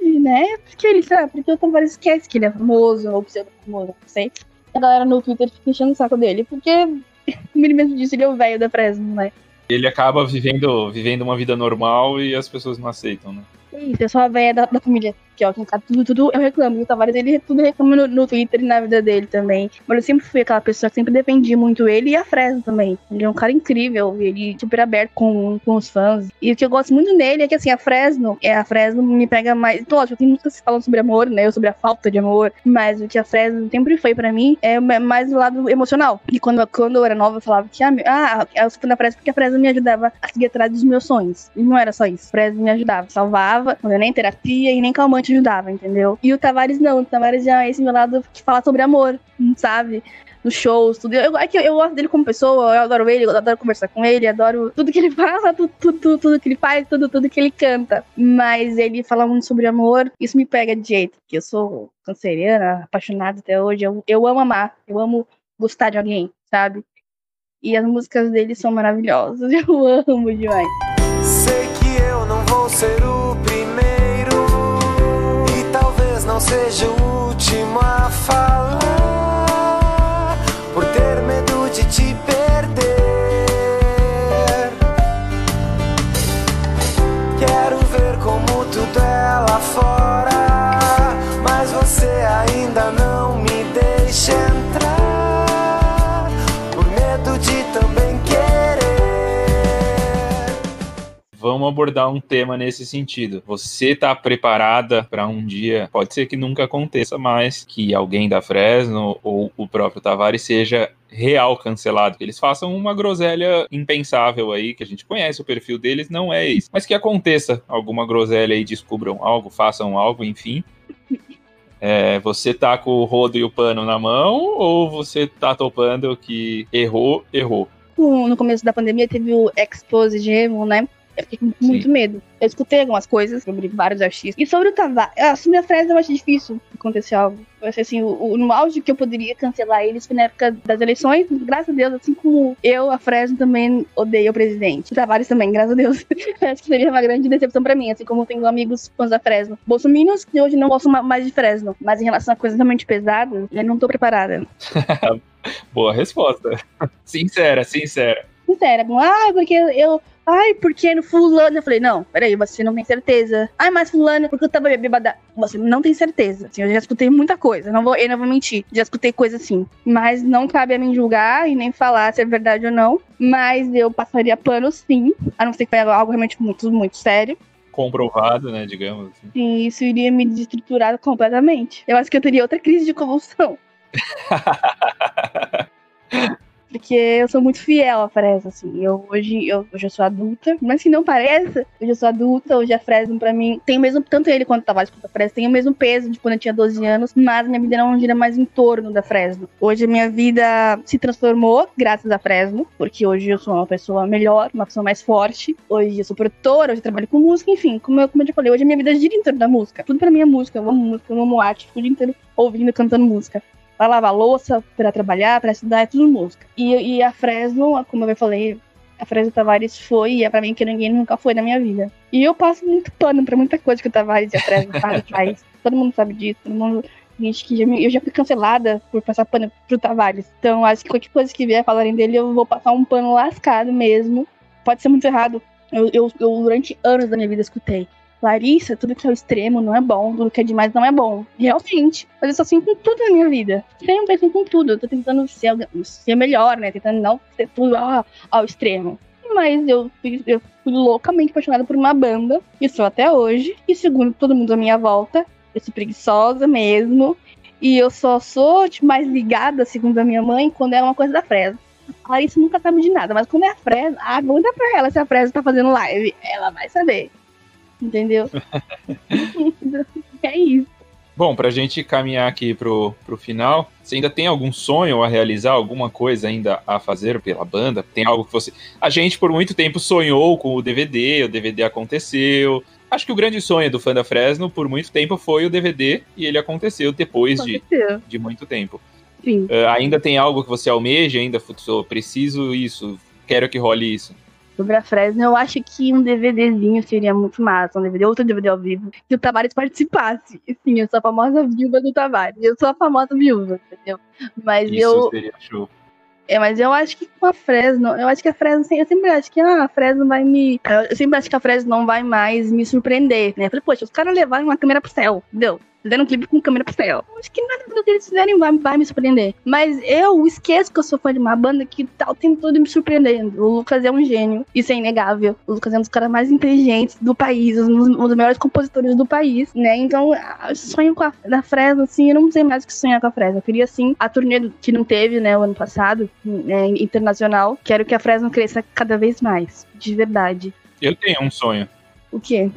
Ele, né? Porque ele sabe, porque o Tavares esquece que ele é famoso, ou pseudo famoso, não sei. A galera no Twitter fica enchendo o saco dele, porque, como ele mesmo disse, ele é o velho da Fresno, né? Ele acaba vivendo, vivendo uma vida normal e as pessoas não aceitam, né? Isso, eu sou a velha da, da família. Que ó, tudo, tudo eu reclamo. E o Tavares, ele tudo reclama no, no Twitter e na vida dele também. Mas eu sempre fui aquela pessoa que sempre defendi muito ele e a Fresno também. Ele é um cara incrível, ele super aberto com, com os fãs. E o que eu gosto muito nele é que, assim, a Fresno, é, a Fresno me pega mais. Lógico, tem músicas falando sobre amor, né? Sobre a falta de amor. Mas o que a Fresno sempre foi pra mim é mais o lado emocional. E quando, quando eu era nova, eu falava que, ah, ah eu fã da Fresno porque a Fresno me ajudava a seguir atrás dos meus sonhos. E não era só isso. A Fresno me ajudava, salvava, não era nem terapia e nem calmante ajudava, entendeu? E o Tavares não. O Tavares já é esse meu lado que fala sobre amor, sabe? Nos shows, tudo. Eu, é que eu gosto dele como pessoa, eu adoro ele, eu adoro conversar com ele, adoro tudo que ele fala, tudo, tudo, tudo, tudo que ele faz, tudo, tudo que ele canta. Mas ele fala muito sobre amor, isso me pega de jeito, porque eu sou canceriana, apaixonada até hoje. Eu, eu amo amar, eu amo gostar de alguém, sabe? E as músicas dele são maravilhosas. Eu amo demais. Sei que eu não vou ser o seja o Vamos abordar um tema nesse sentido. Você tá preparada para um dia, pode ser que nunca aconteça mais, que alguém da Fresno ou o próprio Tavares seja real cancelado, que eles façam uma groselha impensável aí, que a gente conhece o perfil deles, não é isso. Mas que aconteça alguma groselha e descubram algo, façam algo, enfim. É, você tá com o rodo e o pano na mão ou você tá topando que errou, errou? No começo da pandemia teve o Exposed Emo, né? Eu fiquei com muito Sim. medo. Eu escutei algumas coisas sobre vários artistas. E sobre o Tavares, assumir a Fresno eu acho difícil acontecer algo. Eu achei assim, o, o- no auge que eu poderia cancelar eles foi na época das eleições. Graças a Deus, assim como eu, a Fresno também odeia o presidente. O Tavares também, graças a Deus. Eu acho que seria uma grande decepção pra mim, assim como eu tenho amigos fãs da Fresno. Bolsominions, que hoje não gostam ma- mais de Fresno. Mas em relação a coisas realmente pesadas, eu não tô preparada. Boa resposta. sincera, sincera. sincera. Ah, porque eu. Ai, porque no fulano. Eu falei, não, peraí, você não tem certeza. Ai, mas fulano, porque eu tava bêbada. Você não tem certeza. Assim, eu já escutei muita coisa. Não vou, eu não vou mentir. Já escutei coisa assim. Mas não cabe a mim julgar e nem falar se é verdade ou não. Mas eu passaria pano sim. A não ser que foi algo realmente muito, muito sério. Comprovado, né, digamos. assim. E isso iria me desestruturar completamente. Eu acho que eu teria outra crise de convulsão. Porque eu sou muito fiel à Fresno, assim. Eu hoje eu, eu já sou adulta, mas que não pareça, eu já sou adulta, hoje a Fresno pra mim tem o mesmo, tanto ele quanto o Tavares quanto a Fresno, tem o mesmo peso de quando eu tinha 12 anos, mas minha vida não gira mais em torno da Fresno. Hoje a minha vida se transformou graças à Fresno, porque hoje eu sou uma pessoa melhor, uma pessoa mais forte. Hoje eu sou produtora, hoje eu trabalho com música, enfim, como eu, como eu já falei, hoje a minha vida gira em torno da música. Tudo pra mim é música, eu amo música, eu amo arte, fico o dia inteiro ouvindo, cantando música pra lavar louça, pra trabalhar, pra estudar, é tudo música. E, e a Fresno, como eu falei, a Fresno Tavares foi e é pra mim que ninguém nunca foi na minha vida. E eu passo muito pano pra muita coisa que o Tavares e a Fresno faz, faz. Todo mundo sabe disso, todo mundo. Gente que já me- eu já fui cancelada por passar pano pro Tavares. Então acho que qualquer coisa que vier falarem dele, eu vou passar um pano lascado mesmo. Pode ser muito errado. Eu, eu, eu durante anos da minha vida escutei. Larissa, tudo que é o extremo não é bom, tudo que é demais não é bom. Realmente. Mas eu sou assim com tudo na minha vida. Sempre assim com tudo. Eu tô tentando ser, ser melhor, né? Tentando não ser tudo ao, ao extremo. Mas eu eu fui loucamente apaixonada por uma banda. E sou até hoje. E segundo todo mundo à minha volta, eu sou preguiçosa mesmo. E eu só sou tipo, mais ligada, segundo a minha mãe, quando é uma coisa da Fresno. A Larissa nunca sabe de nada, mas quando é a Fresno, ah, pergunta pra ela se a Fresno tá fazendo live. Ela vai saber. Entendeu? é isso. Bom, pra gente caminhar aqui pro, pro final, você ainda tem algum sonho a realizar, alguma coisa ainda a fazer pela banda? Tem algo que você. A gente, por muito tempo, sonhou com o DVD, o DVD aconteceu. Acho que o grande sonho do fã da Fresno, por muito tempo, foi o DVD, e ele aconteceu depois de, Aconteceu. de muito tempo. Sim. Ah, ainda tem algo que você almeja, ainda preciso isso, quero que role isso. Sobre a Fresno, eu acho que um DVDzinho seria muito massa. Um DVD, outro DVD ao vivo. Que o Tavares participasse. Sim, eu sou a famosa viúva do Tavares. Eu sou a famosa viúva, entendeu? Mas Isso eu. seria show. É, mas eu acho que com a Fresno, eu acho que a Fresno, eu sempre acho que ah, a Fresno vai me. Eu sempre acho que a Fresno não vai mais me surpreender, né? Eu falei, poxa, os caras levaram uma câmera pro céu, entendeu? Fizeram um clipe com câmera. Eu Acho que nada do que eles fizerem vai, vai me surpreender. Mas eu esqueço que eu sou fã de uma banda que tá o tempo todo me surpreendendo. O Lucas é um gênio, isso é inegável. O Lucas é um dos caras mais inteligentes do país, um dos, melhores compositores do país, né? Então, ah, sonho com a da Fresno, assim, eu não sei mais o que sonhar com a Fresno. Eu queria, assim, a turnê que não teve, né, o ano passado, né, internacional. Quero que a Fresno cresça cada vez mais, de verdade. Eu tenho um sonho, O quê?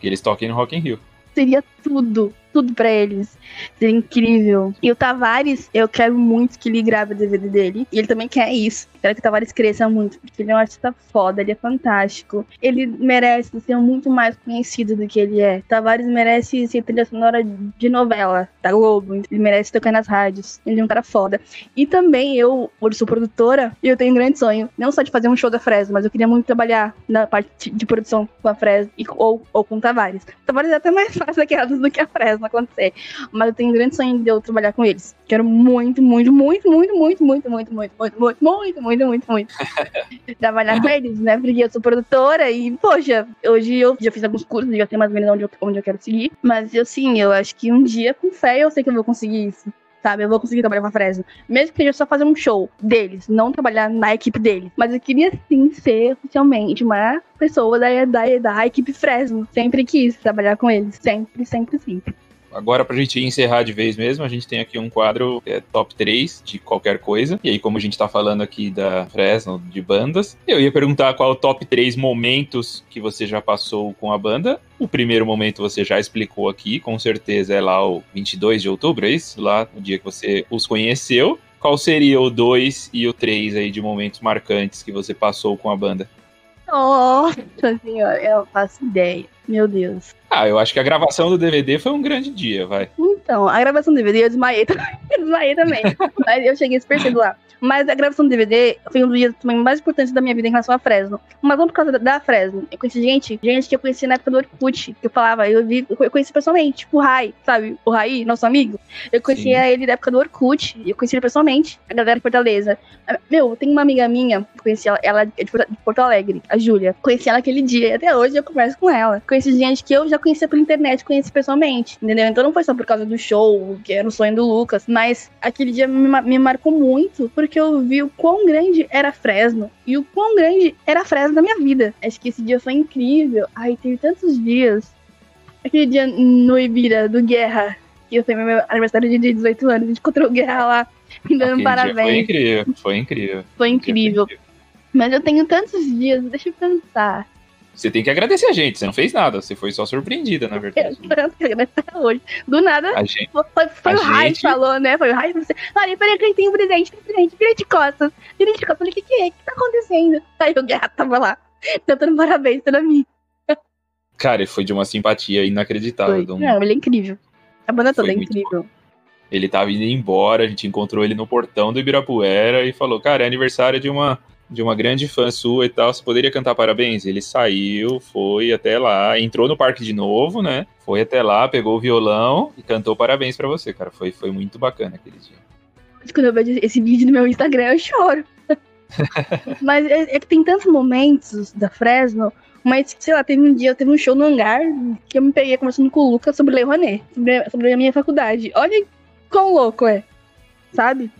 que eles toquem no Rock in Rio. seria tudo, tudo pra eles. Seria incrível. E o Tavares, eu quero muito que ele grave o DVD dele. E ele também quer isso. Quero que o Tavares cresça muito, porque ele é um artista foda, ele é fantástico. Ele merece ser muito mais conhecido do que ele é. Tavares merece ser trilha sonora de novela da Globo. Ele merece tocar nas rádios. Ele é um cara foda. E também eu, hoje sou produtora, e eu tenho um grande sonho. Não só de fazer um show da Fresno, mas eu queria muito trabalhar na parte de produção com a Fresno e, ou, ou com o Tavares. O Tavares é até mais fácil aquelas do que a Fresno acontecer. Mas eu tenho um grande sonho de eu trabalhar com eles. Quero muito, muito, muito, muito, muito, muito, muito, muito, muito, muito, muito, muito, muito, muito trabalhar com eles, né? Porque eu sou produtora e, poxa, hoje eu já fiz alguns cursos, já tenho mais ou menos onde eu, onde eu quero seguir. Mas eu sim, eu acho que um dia, com fé, eu sei que eu vou conseguir isso. Sabe, eu vou conseguir trabalhar com a Fresno. Mesmo que seja só fazer um show deles, não trabalhar na equipe deles. Mas eu queria sim ser oficialmente uma pessoa da, da, da equipe Fresno. Sempre quis trabalhar com eles. Sempre, sempre, sempre. Agora, pra gente encerrar de vez mesmo, a gente tem aqui um quadro é top 3 de qualquer coisa. E aí, como a gente tá falando aqui da Fresno, de bandas, eu ia perguntar qual o top 3 momentos que você já passou com a banda. O primeiro momento você já explicou aqui, com certeza é lá o 22 de outubro, é isso? Lá no dia que você os conheceu. Qual seria o 2 e o 3 aí de momentos marcantes que você passou com a banda? Nossa senhora, eu faço ideia. Meu Deus. Ah, eu acho que a gravação do DVD foi um grande dia, vai. Então, a gravação do DVD eu desmaiei também. Eu desmaiei também. Mas eu cheguei super cedo lá. Mas a gravação do DVD foi um dos dias também mais importantes da minha vida em relação à Fresno. Mas não por causa da- Fresno. Eu conheci gente, gente que eu conheci na época do Orkut. Que eu falava, eu, vi, eu conheci pessoalmente. Tipo o Rai, sabe? O Rai, nosso amigo. Eu conhecia ele da época do Orkut. Eu conheci ele pessoalmente. A galera de Fortaleza. Ah, Meu, tem uma amiga minha, eu conheci ela, ela é de Porto- de Porto Alegre, a Júlia. Conheci ela aquele dia. E até hoje eu converso com ela. Conheci gente que eu já conhecia pela internet, conheci pessoalmente. Entendeu? Então não foi só por causa do show, que era o sonho do Lucas. Mas aquele dia me, me marcou muito. Porque eu vi o quão grande era Fresno. E o quão grande era Fresno na minha vida. Acho que esse dia foi incrível. Ai, teve tantos dias. Aquele dia no Ibira, do Guerra. Que foi meu aniversário de 18 anos. A gente encontrou o Guerra lá, me dando Aquele parabéns. Foi incrível, foi incrível. Foi incrível. Mas eu tenho tantos dias, deixa eu pensar. Você tem que agradecer a gente, você não fez nada, você foi só surpreendida, na Eu verdade. hoje. Do nada, A gente, foi, foi o Rai que gente- falou, né? Foi o Rai que você. Olha, peraí que tem um presente, tem um presente, vira de costas. Vira de costas. Eu falei, o que, que é? O que tá acontecendo? Aí o Guerra tava lá, dando parabéns pra mim. cara, foi de uma simpatia inacreditável. Foi. Não, ele é incrível. A banda toda Foi é incrível. Ele tava indo embora, a gente encontrou ele no portão do Ibirapuera e falou: Cara, é aniversário de uma, de uma grande fã sua e tal, você poderia cantar parabéns? Ele saiu, foi até lá, entrou no parque de novo, né? Foi até lá, pegou o violão e cantou parabéns pra você, cara. Foi, foi muito bacana aquele dia. Quando eu vejo esse vídeo no meu Instagram, eu choro. Mas é, é que tem tantos momentos da Fresno, mas, sei lá, teve um dia, teve um show no hangar que eu me peguei conversando com o Lucas sobre Lei Rouanet, sobre, sobre a minha faculdade. Olha quão louco é, sabe?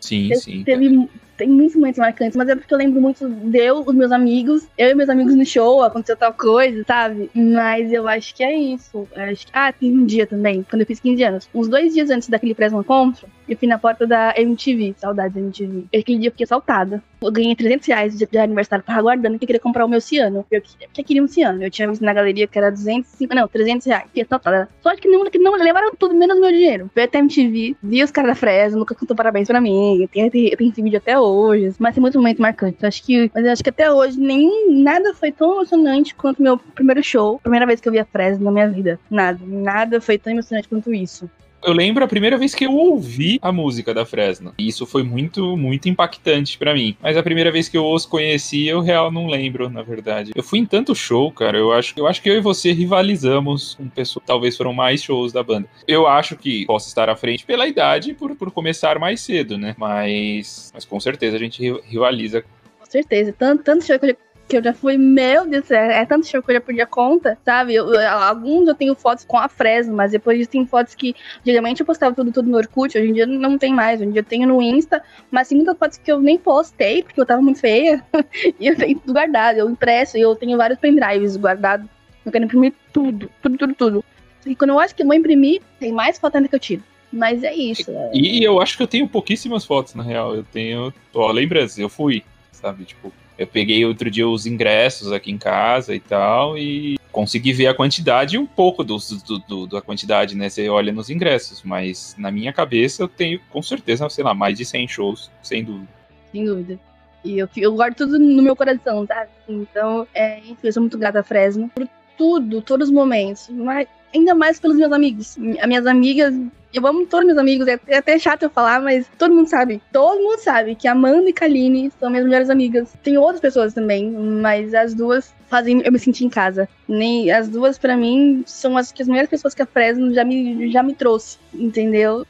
Sim, Te- sim. Teve, tem muitos momentos marcantes, mas é porque eu lembro muito de eu, os meus amigos, eu e meus amigos no show, aconteceu tal coisa, sabe? Mas eu acho que é isso. Que- ah, tem um dia também, quando eu fiz 15 anos. Uns dois dias antes daquele Fresno Encontro, eu fui na porta da MTV, saudades da MTV. Aquele dia eu fiquei assaltada. Eu ganhei 300 reais de, aniversário, tava aguardando que eu queria comprar o meu ciano. Eu que- que queria um ciano. Eu tinha visto na galeria que era 205, não, 300 reais. Fiquei assaltada. Só que não, que não levaram tudo, menos meu dinheiro. Fui até MTV, vi os caras da Fresno, nunca cantou parabéns pra mim. Eu tenho, eu tenho- eu esse vídeo até hoje. Mas tem muitos momentos marcantes. Eu Acho que, mas eu acho que até hoje nenhum, nada foi tão emocionante quanto meu primeiro show. Primeira vez que eu vi a Fresno na minha vida. Nada. Nada foi tão emocionante quanto isso. Eu lembro a primeira vez que eu ouvi a música da Fresno. E isso foi muito, muito impactante pra mim. Mas a primeira vez que eu os conheci, eu real não lembro, na verdade. Eu fui em tanto show, cara. Eu acho, eu acho que eu e você rivalizamos com pessoas. Talvez foram mais shows da banda. Eu acho que posso estar à frente pela idade por, por começar mais cedo, né? Mas, mas com certeza a gente ri- rivaliza. Com certeza. Tanto, tanto show que eu, que eu já fui, meu Deus céu, é tanto show que eu já perdi a conta, sabe? Eu- eu- alguns eu tenho fotos com a Fresno, mas depois tem fotos que, geralmente eu postava tudo, tudo no Orkut, hoje em dia não tem mais, hoje em dia eu tenho no Insta, mas tem muitas fotos que eu nem postei, porque eu tava muito feia, e eu tenho tudo guardado, eu impresso, e eu tenho vários pendrives guardados, eu quero imprimir tudo, tudo, tudo, tudo. E quando eu acho que eu vou imprimir, tem mais foto ainda que eu tiro. Mas é isso. é- E eu acho que eu tenho pouquíssimas fotos, na real. Eu tenho. Ó, lembranças, eu fui, sabe? Tipo, eu peguei outro dia os ingressos aqui em casa e tal, e consegui ver a quantidade um pouco dos- do, do- da quantidade, né? Você olha nos ingressos, mas na minha cabeça eu tenho com certeza, sei lá, mais de 100 shows, sem dúvida. Sem dúvida. E eu, eu guardo tudo no meu coração, sabe? Então, é, eu sou muito grata a Fresno por tudo, todos os momentos. Mas ainda mais pelos meus amigos. As minhas amigas, eu amo todos meus amigos, é é até chato eu falar, mas todo mundo sabe. Todo mundo sabe que Amanda e Kaline são minhas melhores amigas. Tem outras pessoas também, mas as duas fazem eu me sentir em casa. Nem as duas pra mim são as, que as melhores pessoas que a Fresno já me já me trouxe, entendeu?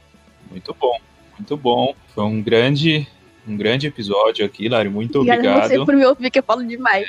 Muito bom, muito bom. Foi um grande, um grande episódio aqui, Lari. Muito Obrigada a obrigado. você por me ouvir que eu falo demais.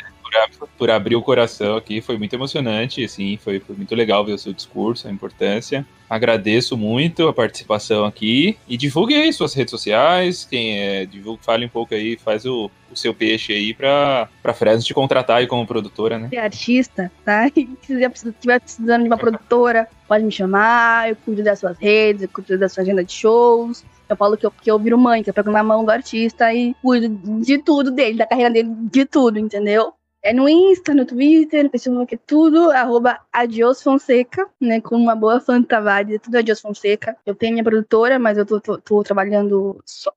Por, por abrir o coração aqui, foi muito emocionante, assim, foi, foi muito legal ver o seu discurso, a importância. Agradeço muito a participação aqui e divulgue aí suas redes sociais, quem é, divulgue, fale um pouco aí, faz o, o seu peixe aí pra, pra Fresno te contratar aí como produtora, né? É artista, tá? E se estiver precisando de uma produtora, pode me chamar, eu cuido das suas redes, eu cuido da sua agenda de shows. Eu falo que eu, que eu viro mãe, que eu pego na mão do artista e cuido de tudo dele, da carreira dele, de tudo, entendeu? É no Insta, no Twitter, no Facebook, é tudo, arroba Adios Fonseca, né? Com uma boa fã Tavares, é tudo Adios Fonseca. Eu tenho minha produtora, mas eu tô, tô, tô trabalhando só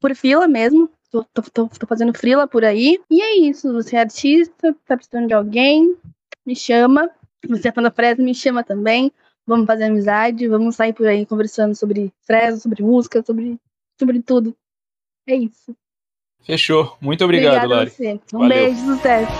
por fila mesmo. Tô, tô, tô, tô fazendo frila por aí. E é isso, você é artista, tá precisando de alguém, me chama. Você é fã da Fresno, me chama também. Vamos fazer amizade, vamos sair por aí conversando sobre Fresno, sobre música, sobre, sobre tudo. É isso. Fechou. Muito obrigado, Obrigada Lari. Um Valeu. beijo, sucesso.